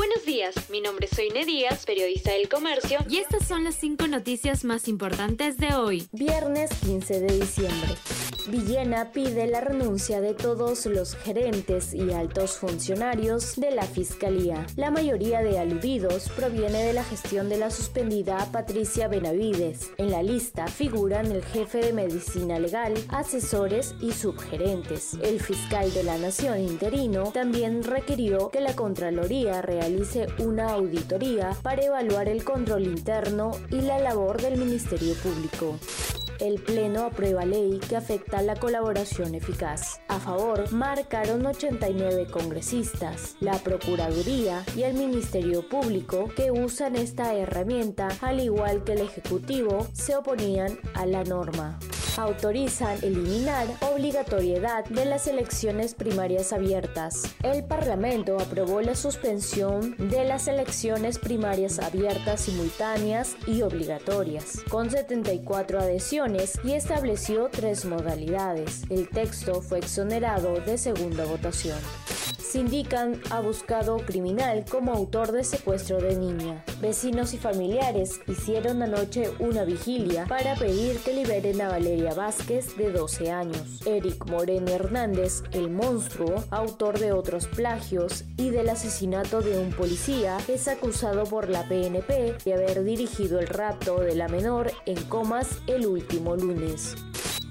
Buenos días, mi nombre es Soine Díaz, periodista del comercio, y estas son las cinco noticias más importantes de hoy. Viernes 15 de diciembre. Villena pide la renuncia de todos los gerentes y altos funcionarios de la Fiscalía. La mayoría de aludidos proviene de la gestión de la suspendida Patricia Benavides. En la lista figuran el jefe de medicina legal, asesores y subgerentes. El fiscal de la Nación interino también requirió que la Contraloría realice una auditoría para evaluar el control interno y la labor del Ministerio Público. El Pleno aprueba ley que afecta la colaboración eficaz. A favor marcaron 89 congresistas, la Procuraduría y el Ministerio Público que usan esta herramienta al igual que el Ejecutivo se oponían a la norma autorizan eliminar obligatoriedad de las elecciones primarias abiertas. El Parlamento aprobó la suspensión de las elecciones primarias abiertas simultáneas y obligatorias, con 74 adhesiones y estableció tres modalidades. El texto fue exonerado de segunda votación. Sindican a buscado criminal como autor de secuestro de niña. Vecinos y familiares hicieron anoche una vigilia para pedir que liberen a Valeria Vázquez de 12 años. Eric Moreno Hernández, el monstruo, autor de otros plagios y del asesinato de un policía, es acusado por la PNP de haber dirigido el rapto de la menor en comas el último lunes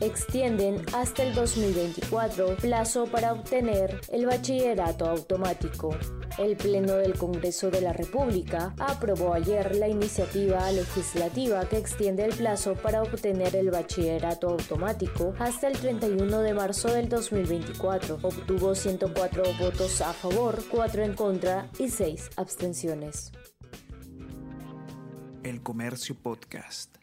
extienden hasta el 2024 plazo para obtener el bachillerato automático. El Pleno del Congreso de la República aprobó ayer la iniciativa legislativa que extiende el plazo para obtener el bachillerato automático hasta el 31 de marzo del 2024. Obtuvo 104 votos a favor, 4 en contra y 6 abstenciones. El Comercio Podcast.